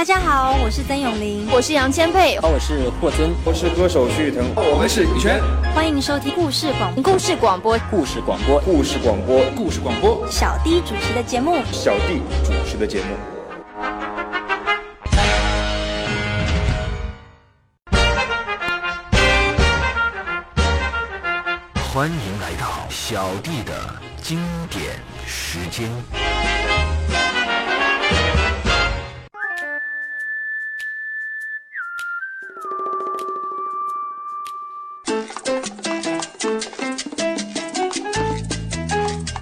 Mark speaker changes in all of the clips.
Speaker 1: 大家好，我是曾永玲，
Speaker 2: 我是杨千佩，
Speaker 3: 我是霍尊，
Speaker 4: 我是歌手徐誉滕，
Speaker 5: 我们是羽泉。
Speaker 1: 欢迎收听故事广
Speaker 2: 故事广播。
Speaker 3: 故事广播。
Speaker 4: 故事广播。
Speaker 5: 故事广播。
Speaker 1: 小弟主持的节目。
Speaker 4: 小弟主持的节目。
Speaker 6: 欢迎来到小弟的经典时间。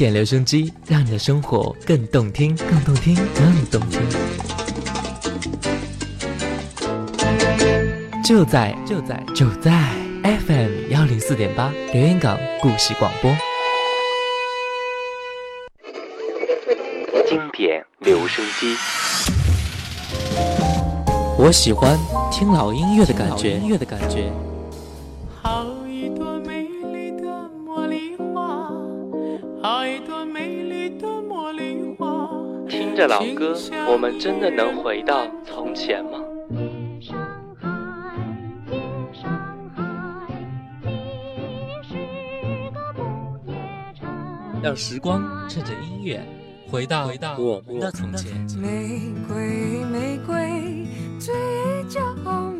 Speaker 7: 典留声机，让你的生活更动听，更动听，更动听。就在就在就在 FM 幺零四点八留言港故事广播。
Speaker 6: 经典留声机，
Speaker 7: 我喜欢听老音乐的感觉，着老歌，我们真的能回到从前吗？让时光趁着音乐回到回到我们的从前。
Speaker 8: 玫瑰，玫瑰，最娇美。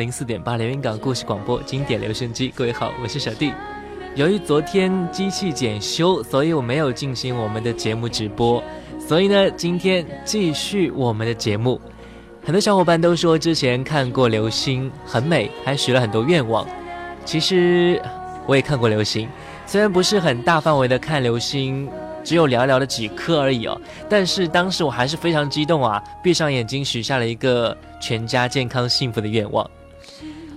Speaker 7: 零四点八连云港故事广播经典留声机，各位好，我是小弟。由于昨天机器检修，所以我没有进行我们的节目直播，所以呢，今天继续我们的节目。很多小伙伴都说之前看过流星很美，还许了很多愿望。其实我也看过流星，虽然不是很大范围的看流星。只有寥寥的几颗而已哦，但是当时我还是非常激动啊！闭上眼睛许下了一个全家健康幸福的愿望。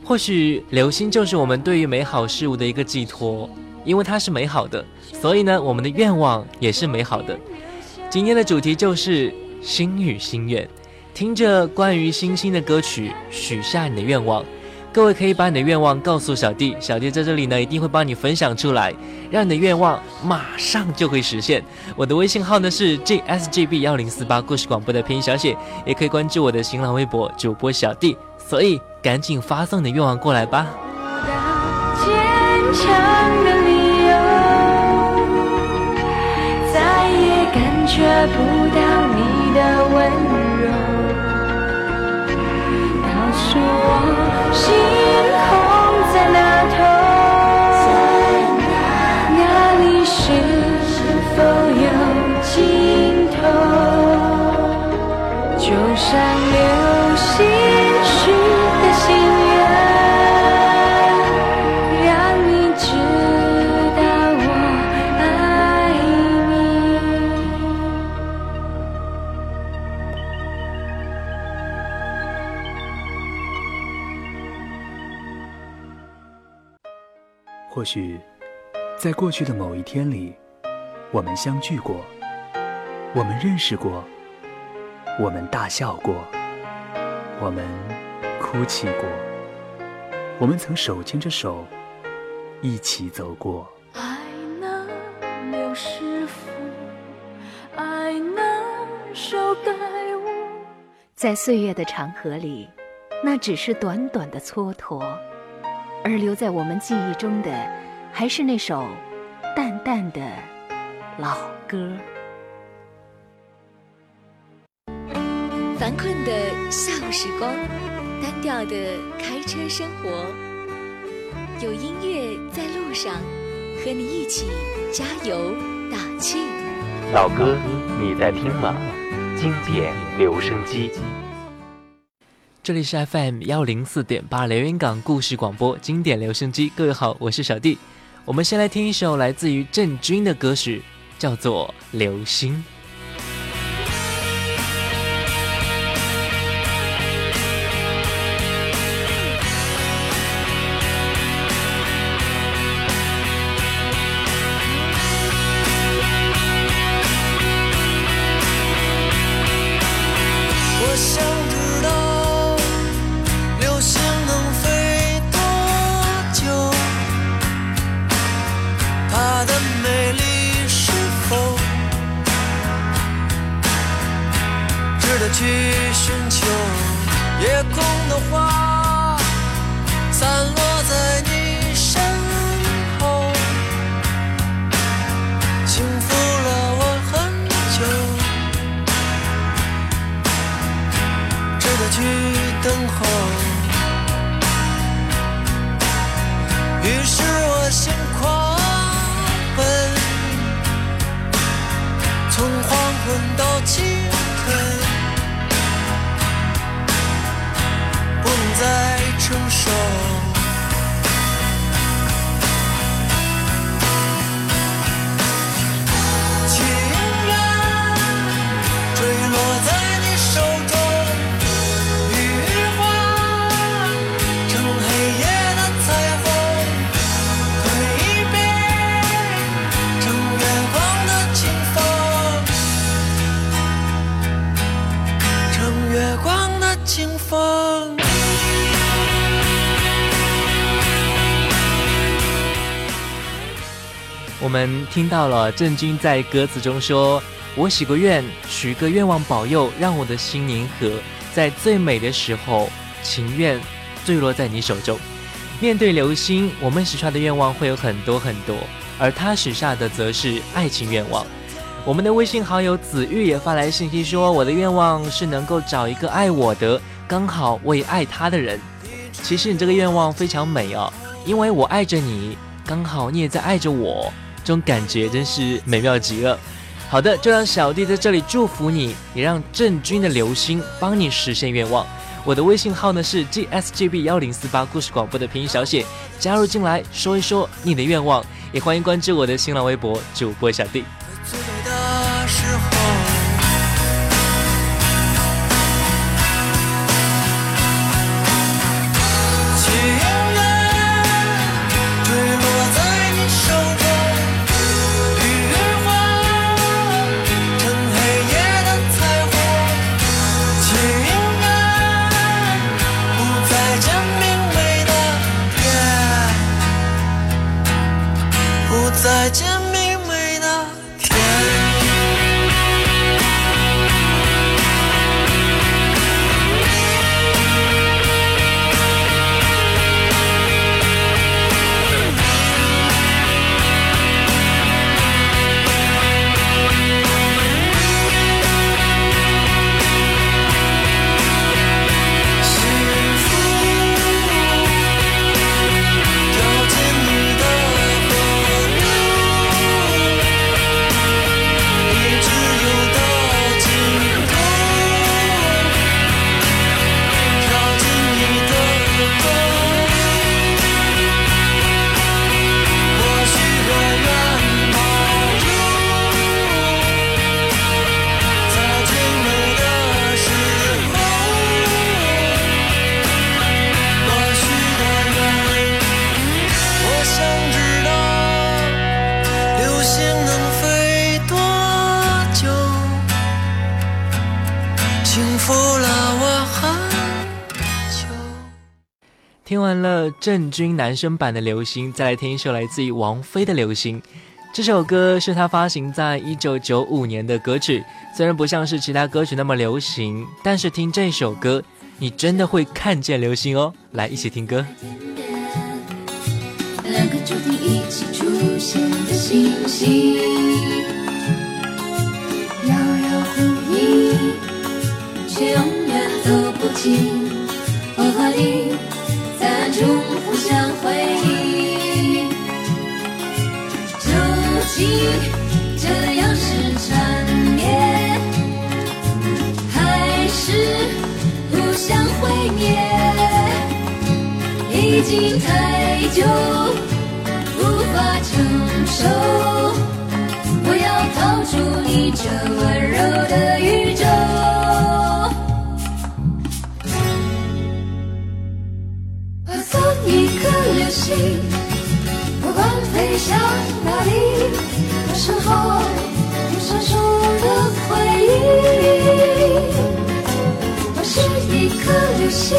Speaker 7: 或许流星就是我们对于美好事物的一个寄托，因为它是美好的，所以呢，我们的愿望也是美好的。今天的主题就是心与心愿，听着关于星星的歌曲，许下你的愿望。各位可以把你的愿望告诉小弟，小弟在这里呢一定会帮你分享出来，让你的愿望马上就会实现。我的微信号呢是 gsgb 幺零四八故事广播的拼音小写，也可以关注我的新浪微博主播小弟，所以赶紧发送你的愿望过来吧。
Speaker 9: 坚强的理
Speaker 6: 由，再也感觉不到你的温柔。告诉我，星空在哪头？里是否有尽头？就像。
Speaker 10: 或许，在过去的某一天里，我们相聚过，我们认识过，我们大笑过，我们哭泣过，我们曾手牵着手一起走过。
Speaker 6: 爱能留师傅，爱能。
Speaker 11: 在岁月的长河里，那只是短短的蹉跎，而留在我们记忆中的，还是那首淡淡的老歌。
Speaker 5: 烦困的下午时光，单调的开车生活，有音乐在路上，和你一起加油打气。
Speaker 8: 老歌，你在听吗？经典留声机。
Speaker 7: 这里是 FM 幺零四点八连云港故事广播经典留声机，各位好，我是小弟。我们先来听一首来自于郑钧的歌曲，叫做《流星》。听到了郑钧在歌词中说：“我许个愿，许个愿望，保佑让我的心宁和，在最美的时候，情愿坠落在你手中。”面对流星，我们许下的愿望会有很多很多，而他许下的则是爱情愿望。我们的微信好友子玉也发来信息说：“我的愿望是能够找一个爱我的，刚好我也爱他的人。”其实你这个愿望非常美哦，因为我爱着你，刚好你也在爱着我，这种感觉真是美妙极了。好的，就让小弟在这里祝福你，也让郑钧的流星帮你实现愿望。我的微信号呢是 gsgb 幺零四八故事广播的拼音小写，加入进来说一说你的愿望，也欢迎关注我的新浪微博主播小弟。完了郑钧男生版的《流星》，再来听一首来自于王菲的《流星》。这首歌是他发行在一九九五年的歌曲，虽然不像是其他歌曲那么流行，但是听这首歌，你真的会看见流星哦！来，一起听歌。
Speaker 12: 两个注定一起出现的星星，遥遥呼应，却永远走不近。我和你中互相回忆，究竟这样是缠绵，还是互相毁灭？已经太久，无法承受。我要逃出你这温柔的宇宙。送一颗流星，不管飞向哪里，我身后有闪烁的回忆。我是一颗流星，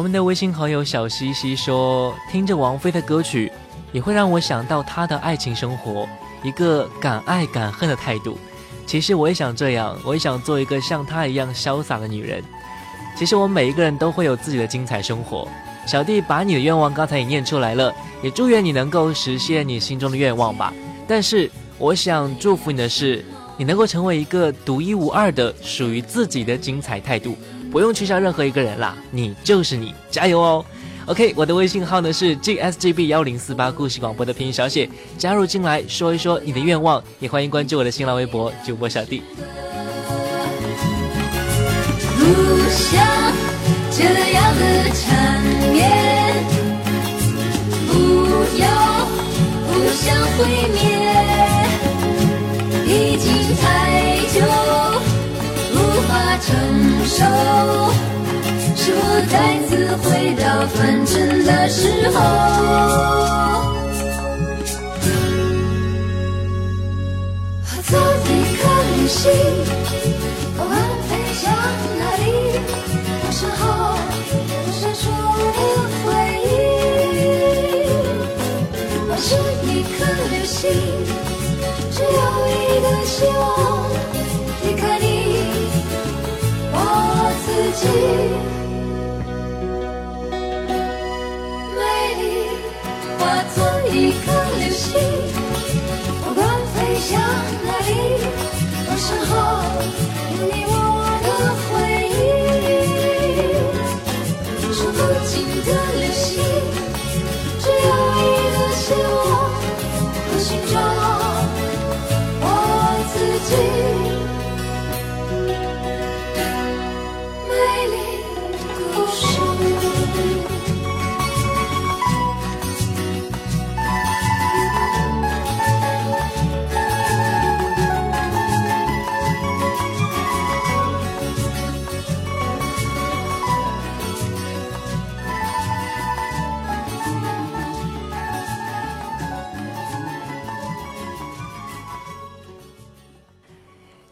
Speaker 12: 我
Speaker 7: 们的微信好友小西西说，听着王菲的歌曲，也会让我想到她的爱情生活，一个敢爱敢恨的态度。其实我也想这样，我也想做一个像她一样潇洒的女人。其实我们每一个人都会有自己的精彩生活。小弟把你的愿望刚才也念出来了，也祝愿你能够实现你心中的愿望吧。但是我想祝福你的是，你能够成为一个独一无二的、属于自己的精彩态度。不用取笑任何一个人啦，你就是你，加油哦！OK，我的微信号呢是 gsgb 幺零四八故事广播的拼音小写，加入进来说一说你的愿望，也欢迎关注我的新浪微博主播小弟。
Speaker 12: 不想这样的缠绵，不要互相毁灭，已经太久无法承受，是我再次回到纯真的时候。化作一颗流星，不管飞向哪里，我身后有闪烁的回忆。我是一颗流星，只有一个希望，离开你，我自己我身后有你我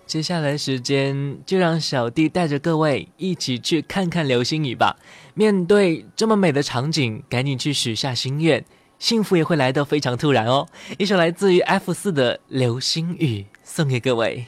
Speaker 7: 接下来时间，就让小弟带着各位一起去看看流星雨吧。面对这么美的场景，赶紧去许下心愿，幸福也会来得非常突然哦。一首来自于 F 四的《流星雨》送给各位。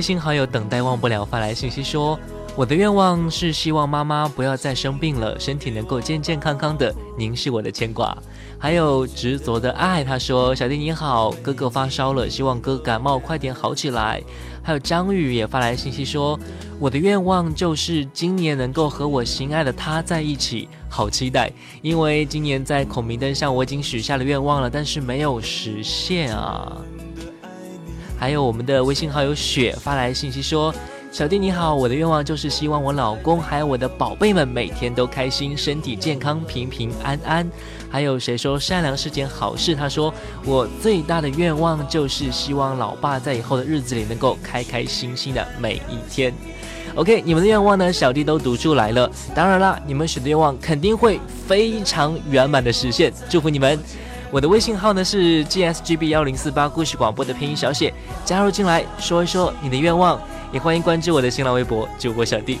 Speaker 7: 微信好友等待忘不了发来信息说：“我的愿望是希望妈妈不要再生病了，身体能够健健康康的。您是我的牵挂。”还有执着的爱，他说：“小弟你好，哥哥发烧了，希望哥感冒快点好起来。”还有张宇也发来信息说：“我的愿望就是今年能够和我心爱的他在一起，好期待！因为今年在孔明灯上我已经许下了愿望了，但是没有实现啊。”还有我们的微信好友雪发来信息说：“小弟你好，我的愿望就是希望我老公还有我的宝贝们每天都开心，身体健康，平平安安。”还有谁说善良是件好事？他说：“我最大的愿望就是希望老爸在以后的日子里能够开开心心的每一天。” OK，你们的愿望呢？小弟都读出来了。当然啦，你们许的愿望肯定会非常圆满的实现，祝福你们！我的微信号呢是 gsgb 幺零四八故事广播的拼音小写，加入进来说一说你的愿望，也欢迎关注我的新浪微博主播小弟。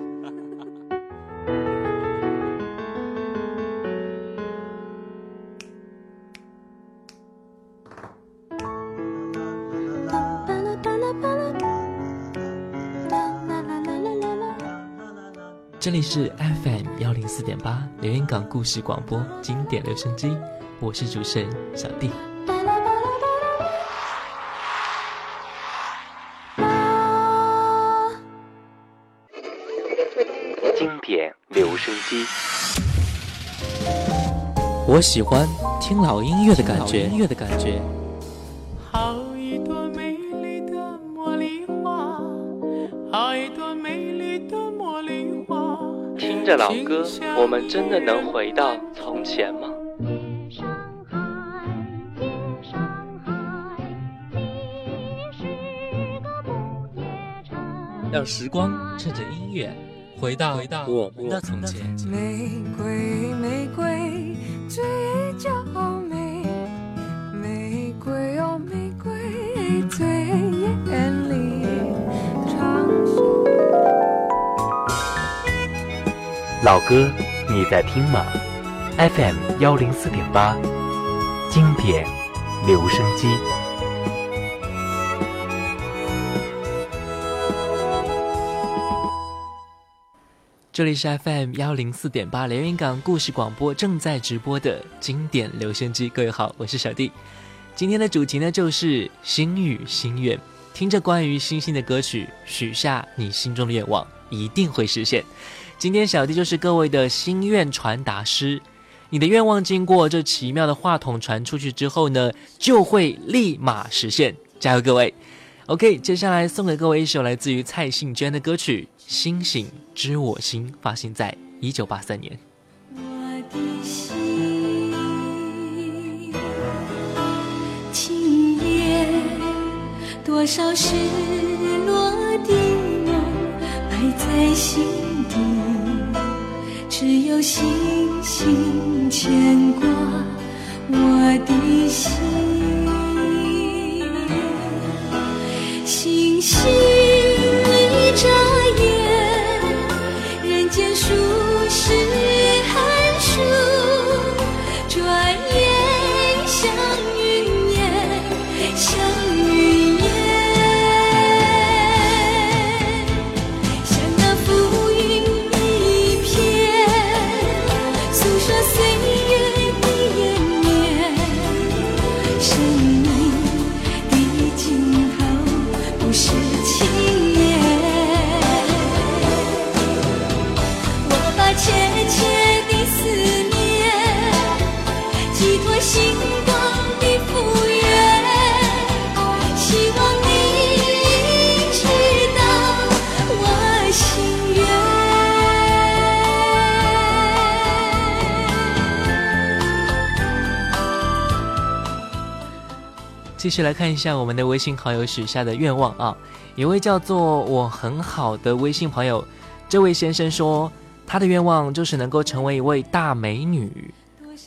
Speaker 7: 这里是 FM 幺零四点八连云港故事广播经典留声机，我是主持人小弟。
Speaker 8: 经典留声机，
Speaker 7: 我喜欢听老音乐的感觉，音乐的感觉。老歌，我们真的能回到从前吗？让时光趁着音乐，回到回到回到从前。
Speaker 8: 老歌，你在听吗？FM 幺零四点八，经典留声机。
Speaker 7: 这里是 FM 幺零四点八连云港故事广播正在直播的经典留声机。各位好，我是小弟。今天的主题呢就是心语心愿，听着关于星星的歌曲，许下你心中的愿望，一定会实现。今天小弟就是各位的心愿传达师，你的愿望经过这奇妙的话筒传出去之后呢，就会立马实现。加油，各位！OK，接下来送给各位一首来自于蔡幸娟的歌曲。星星知我心，发行在一九八三年。
Speaker 6: 我的心，今夜多少失落的梦埋在心，只有星星牵挂我的心，星星
Speaker 7: 续来看一下我们的微信好友许下的愿望啊，一位叫做我很好的微信朋友，这位先生说。他的愿望就是能够成为一位大美女，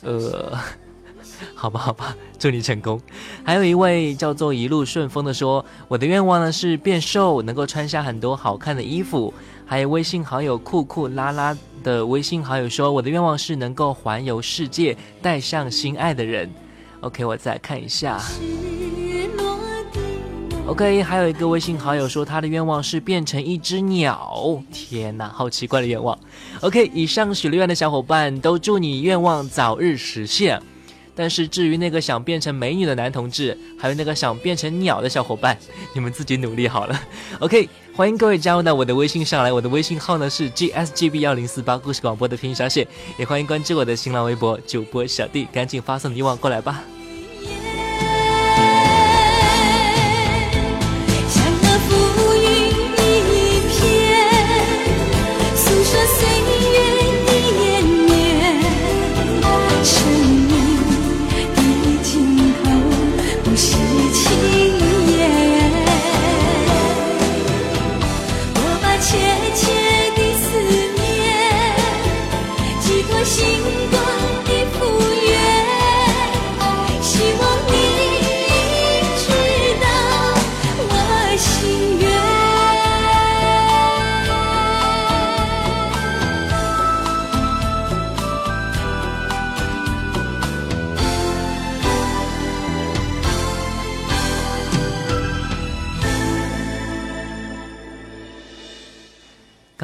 Speaker 7: 呃，好吧，好吧，祝你成功。还有一位叫做一路顺风的说，我的愿望呢是变瘦，能够穿下很多好看的衣服。还有微信好友酷酷拉拉的微信好友说，我的愿望是能够环游世界，带上心爱的人。OK，我再看一下。OK，还有一个微信好友说他的愿望是变成一只鸟。天哪，好奇怪的愿望。OK，以上许了愿的小伙伴都祝你愿望早日实现。但是至于那个想变成美女的男同志，还有那个想变成鸟的小伙伴，你们自己努力好了。OK，欢迎各位加入到我的微信上来，我的微信号呢是 GSGB 幺零四八故事广播的拼音小写，也欢迎关注我的新浪微博主播小弟，赶紧发送愿望过来吧。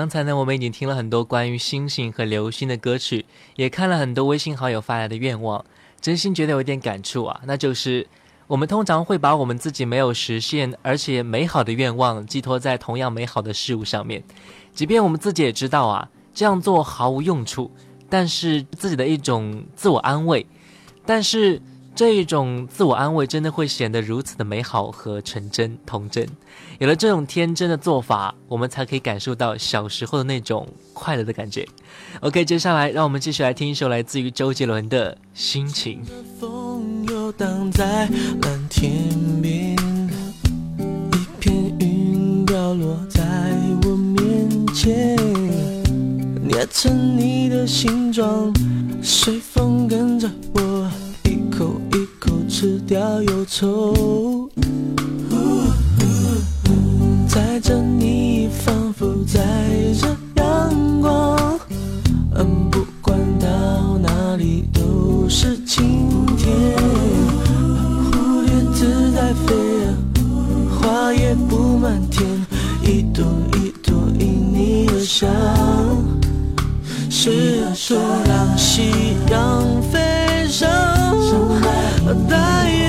Speaker 7: 刚才呢，我们已经听了很多关于星星和流星的歌曲，也看了很多微信好友发来的愿望，真心觉得有点感触啊。那就是我们通常会把我们自己没有实现而且美好的愿望寄托在同样美好的事物上面，即便我们自己也知道啊，这样做毫无用处，但是自己的一种自我安慰，但是。这一种自我安慰真的会显得如此的美好和纯真童真。有了这种天真的做法，我们才可以感受到小时候的那种快乐的感觉。OK，接下来让我们继续来听一首来自于周杰伦的心情。
Speaker 13: 风游荡在蓝天边，一片云掉落在我面前，捏成你的形状，随风跟着我，吃掉忧愁。载着你，仿佛载着阳光，嗯，不管到哪里都是晴天。蝴蝶自在飞，花也布满天，一朵一朵因你而香。是啊，是让夕阳飞上，带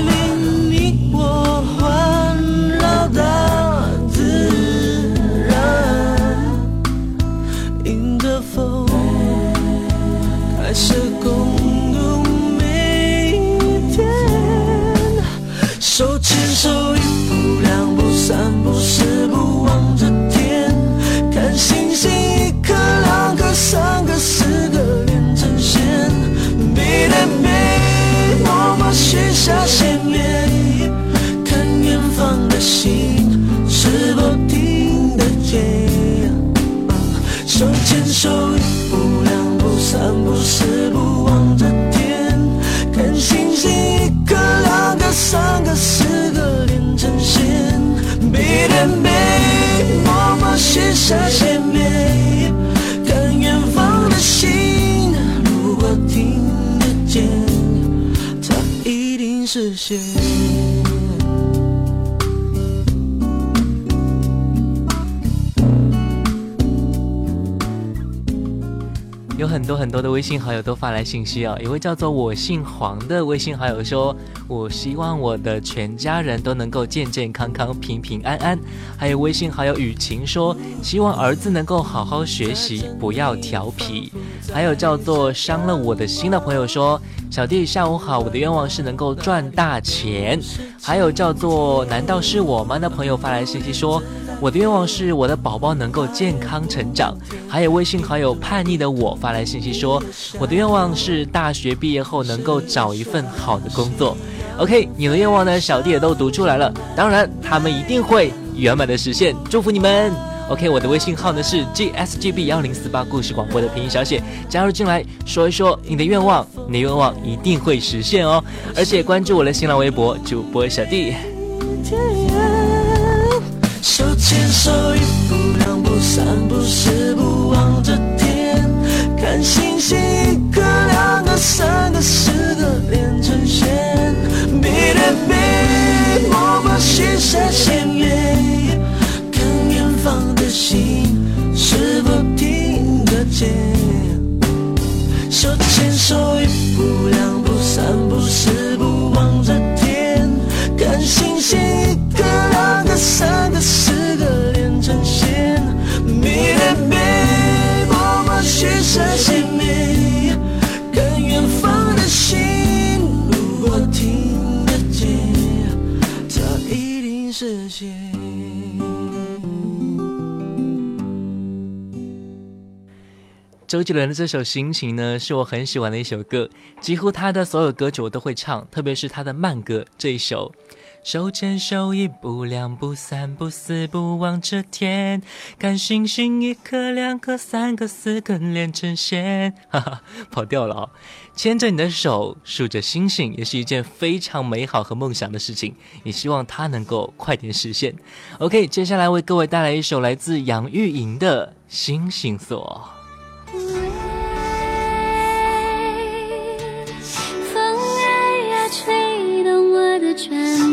Speaker 7: 很多的微信好友都发来信息哦，一位叫做我姓黄的微信好友说：“我希望我的全家人都能够健健康康、平平安安。”还有微信好友雨晴说：“希望儿子能够好好学习，不要调皮。”还有叫做伤了我的心的朋友说：“小弟下午好，我的愿望是能够赚大钱。”还有叫做难道是我吗的朋友发来信息说。我的愿望是我的宝宝能够健康成长。还有微信好友叛逆的我发来信息说，我的愿望是大学毕业后能够找一份好的工作。OK，你的愿望呢，小弟也都读出来了，当然他们一定会圆满的实现，祝福你们。OK，我的微信号呢是 GSGB 幺零四八故事广播的拼音小写，加入进来说一说你的愿望，你的愿望一定会实现哦。而且关注我的新浪微博主播小弟。
Speaker 13: 牵手，一步两步三步四步望着天，看星星一颗两个三个四个连成线，背对背，默默许下心愿，看远方的星是否听得见。手牵手，一
Speaker 7: 周杰伦的这首《心情》呢，是我很喜欢的一首歌，几乎他的所有歌曲我都会唱，特别是他的慢歌这一首。手牵手，一步两步三步四步望着天，看星星一颗两颗三个四个连成线，哈哈，跑调了哦。牵着你的手，数着星星，也是一件非常美好和梦想的事情，也希望它能够快点实现。OK，接下来为各位带来一首来自杨钰莹的《星星锁》。
Speaker 6: 风儿呀，吹动我的船帆，船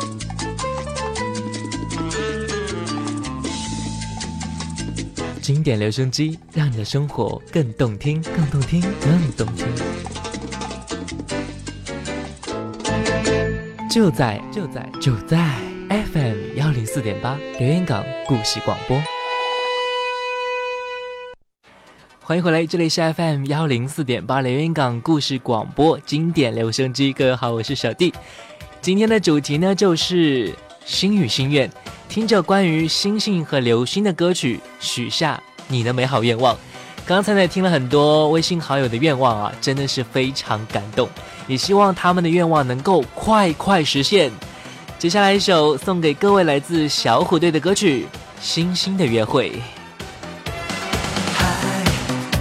Speaker 7: 经典留声机，让你的生活更动听，更动听，更动听。就在就在就在 FM 幺零四点八留言港故事广播，欢迎回来，这里是 FM 幺零四点八留言港故事广播经典留声机。各位好，我是小弟。今天的主题呢，就是心语心愿，听着关于星星和流星的歌曲，许下你的美好愿望。刚才呢，听了很多微信好友的愿望啊，真的是非常感动，也希望他们的愿望能够快快实现。接下来一首送给各位来自小虎队的歌曲《星星的约会》。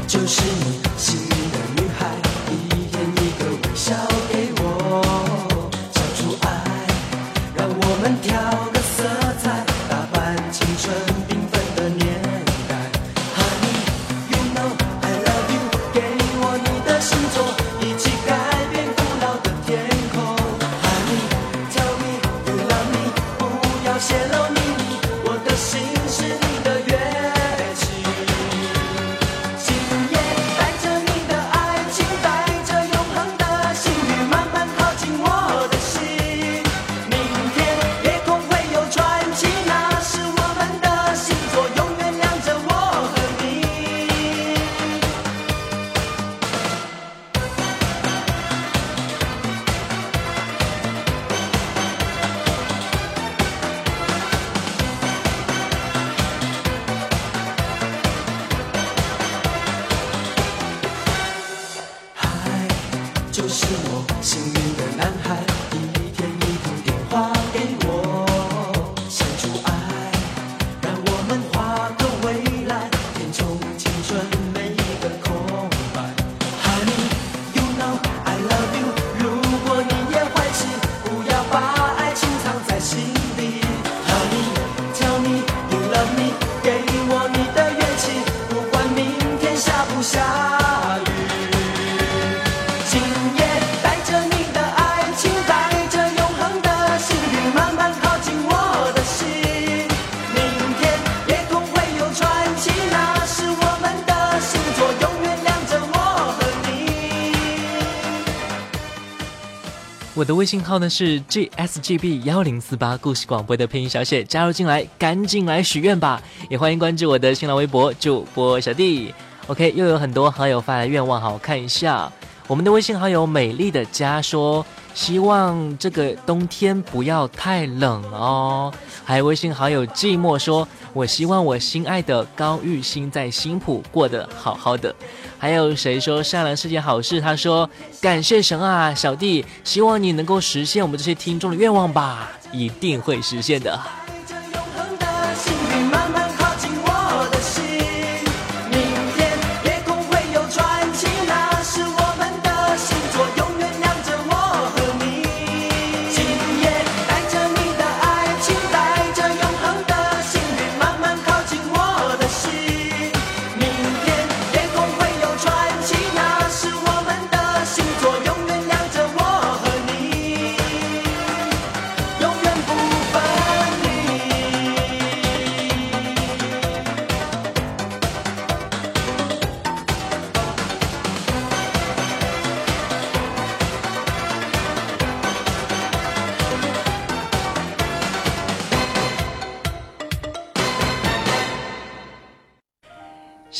Speaker 14: 就是你心仪的女孩，一天一个微笑给我，交出爱，让我们
Speaker 7: 跳微信号呢是 gsgb 幺零四八，故事广播的配音小写，加入进来，赶紧来许愿吧！也欢迎关注我的新浪微博主播小弟。OK，又有很多好友发来愿望好，看一下。我们的微信好友美丽的家说，希望这个冬天不要太冷哦。还有微信好友寂寞说，我希望我心爱的高玉欣在新浦过得好好的。还有谁说善良是件好事？他说感谢神啊，小弟，希望你能够实现我们这些听众的愿望吧，一定会实现的。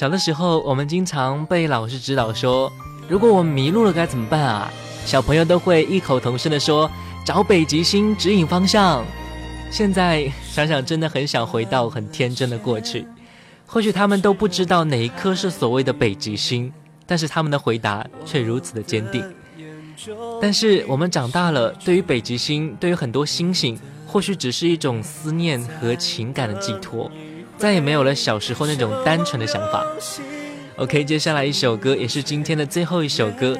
Speaker 7: 小的时候，我们经常被老师指导说，如果我们迷路了该怎么办啊？小朋友都会异口同声的说，找北极星指引方向。现在想想，真的很想回到很天真的过去。或许他们都不知道哪一颗是所谓的北极星，但是他们的回答却如此的坚定。但是我们长大了，对于北极星，对于很多星星，或许只是一种思念和情感的寄托，再也没有了小时候那种单纯的想法。OK，接下来一首歌，也是今天的最后一首歌，《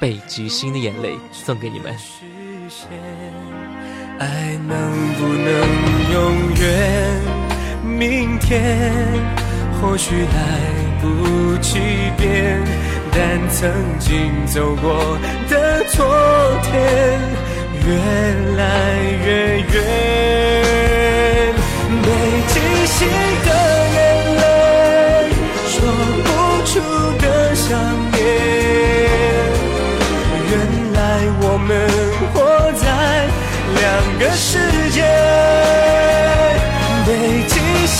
Speaker 7: 北极星的眼泪》，送给你们。
Speaker 15: 爱能不能永远？明天或许来不及变，但曾经走过的昨天越来越远。北极星的眼泪，说不出的想念。原来我们活在两个世界。北极星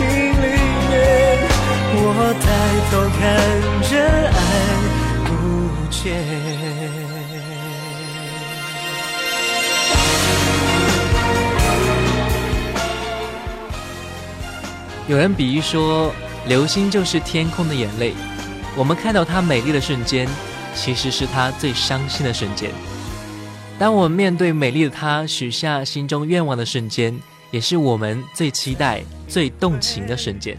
Speaker 15: 心里面。我抬头看着爱不见。
Speaker 7: 有人比喻说，流星就是天空的眼泪。我们看到它美丽的瞬间，其实是它最伤心的瞬间。当我们面对美丽的它，许下心中愿望的瞬间，也是我们最期待、最动情的瞬间。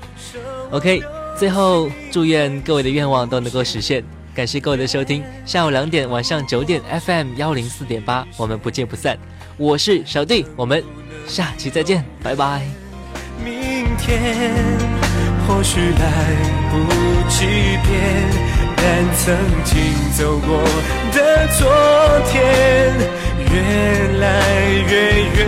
Speaker 7: OK，最后祝愿各位的愿望都能够实现。感谢各位的收听，下午两点、晚上九点 FM 幺零四点八，我们不见不散。我是小弟，我们下期再见，拜拜。
Speaker 15: 明天或许来不及变，但曾经走过的昨天越来越远。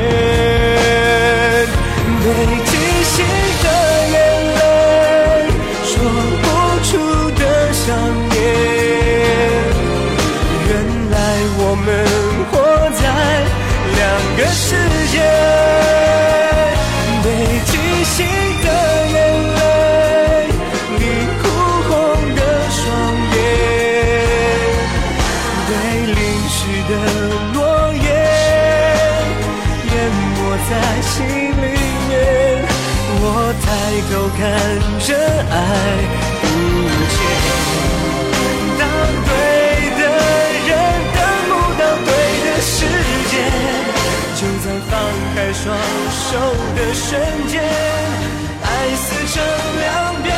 Speaker 15: 手的瞬间，爱撕成两边，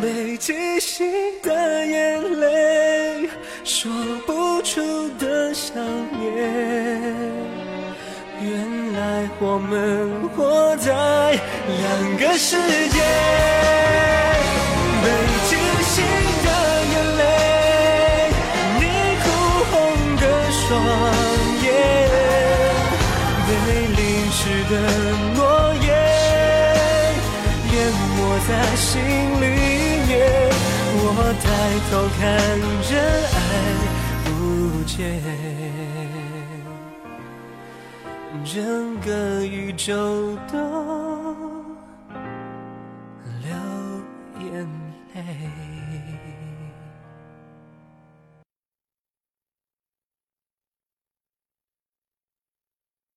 Speaker 15: 北极星的眼泪，说不出的想念。原来我们活在两个世界，北极星的眼泪，你哭红的双眼。被淋湿的在心里面。我抬头看，着爱不见，整个宇宙都流眼泪。